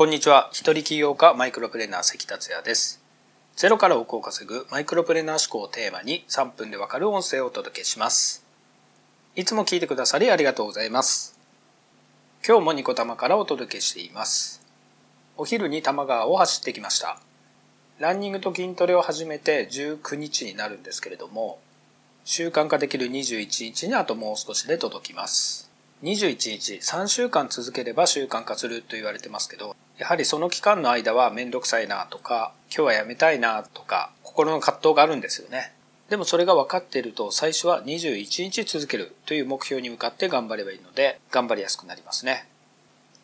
こんにちは。一人起業家マイクロプレーナー関達也です。ゼロから億を稼ぐマイクロプレーナー思考をテーマに3分でわかる音声をお届けします。いつも聞いてくださりありがとうございます。今日もニコ玉からお届けしています。お昼に多摩川を走ってきました。ランニングと筋トレを始めて19日になるんですけれども、習慣化できる21日にあともう少しで届きます。21日、3週間続ければ習慣化すると言われてますけど、やはりその期間の間はめんどくさいなとか、今日はやめたいなとか、心の葛藤があるんですよね。でもそれが分かっていると、最初は21日続けるという目標に向かって頑張ればいいので、頑張りやすくなりますね。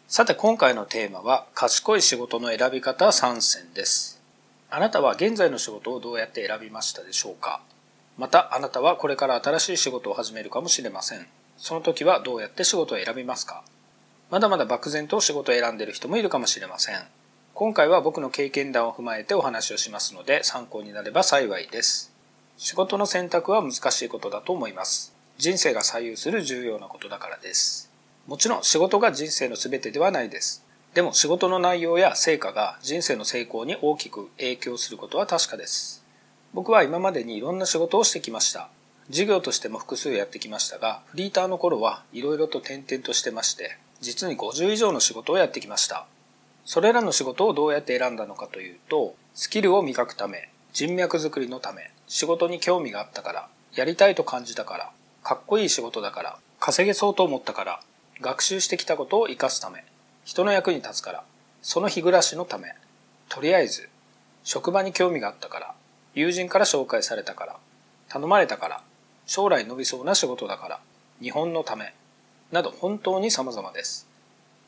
さて今回のテーマは、賢い仕事の選び方3選です。あなたは現在の仕事をどうやって選びましたでしょうか？またあなたはこれから新しい仕事を始めるかもしれません。その時はどうやって仕事を選びますか？まだまだ漠然と仕事を選んでいる人もいるかもしれません。今回は僕の経験談を踏まえてお話をしますので参考になれば幸いです。仕事の選択は難しいことだと思います。人生が左右する重要なことだからです。もちろん仕事が人生の全てではないです。でも仕事の内容や成果が人生の成功に大きく影響することは確かです。僕は今までにいろんな仕事をしてきました。事業としても複数やってきましたが、フリーターの頃はいろいろと転々としてまして、実に50以上の仕事をやってきました。それらの仕事をどうやって選んだのかというと、スキルを磨くため、人脈づくりのため、仕事に興味があったから、やりたいと感じたから、かっこいい仕事だから、稼げそうと思ったから、学習してきたことを活かすため、人の役に立つから、その日暮らしのため、とりあえず、職場に興味があったから、友人から紹介されたから、頼まれたから、将来伸びそうな仕事だから、日本のため、など本当に様々です。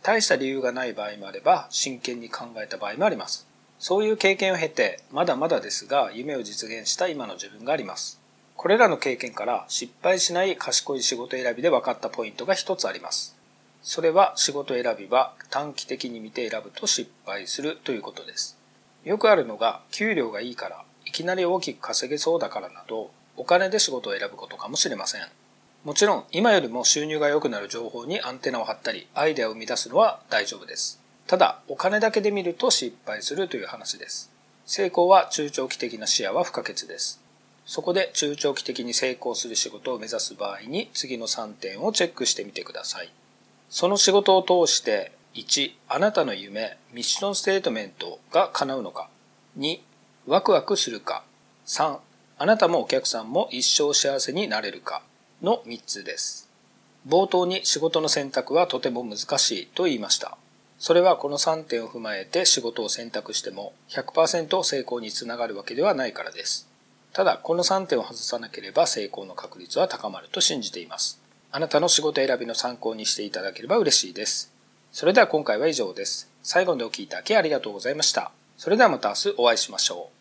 大した理由がない場合もあれば、真剣に考えた場合もあります。そういう経験を経て、まだまだですが、夢を実現した今の自分があります。これらの経験から失敗しない賢い仕事選びで分かったポイントが一つあります。それは仕事選びは短期的に見て選ぶと失敗するということです。よくあるのが、給料がいいから、いきなり大きく稼げそうだからなど、お金で仕事を選ぶことかもしれません。もちろん今よりも収入が良くなる情報にアンテナを張ったりアイデアを生み出すのは大丈夫です。ただお金だけで見ると失敗するという話です。成功は中長期的な視野は不可欠です。そこで中長期的に成功する仕事を目指す場合に次の3点をチェックしてみてください。その仕事を通して1、あなたの夢、ミッションステートメントが叶うのか。2、ワクワクするか。3、あなたもお客さんも一生幸せになれるかの3つです。冒頭に仕事の選択はとても難しいと言いました。それはこの3点を踏まえて仕事を選択しても100%成功につながるわけではないからです。ただ、この3点を外さなければ成功の確率は高まると信じています。あなたの仕事選びの参考にしていただければ嬉しいです。それでは今回は以上です。最後までお聴きいただきありがとうございました。それではまた明日お会いしましょう。